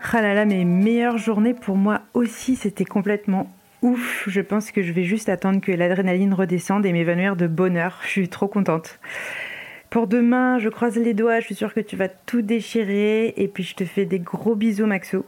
Ah mes meilleures journées pour moi aussi, c'était complètement ouf. Je pense que je vais juste attendre que l'adrénaline redescende et m'évanouir de bonheur. Je suis trop contente. Pour demain, je croise les doigts, je suis sûre que tu vas tout déchirer. Et puis je te fais des gros bisous, Maxo.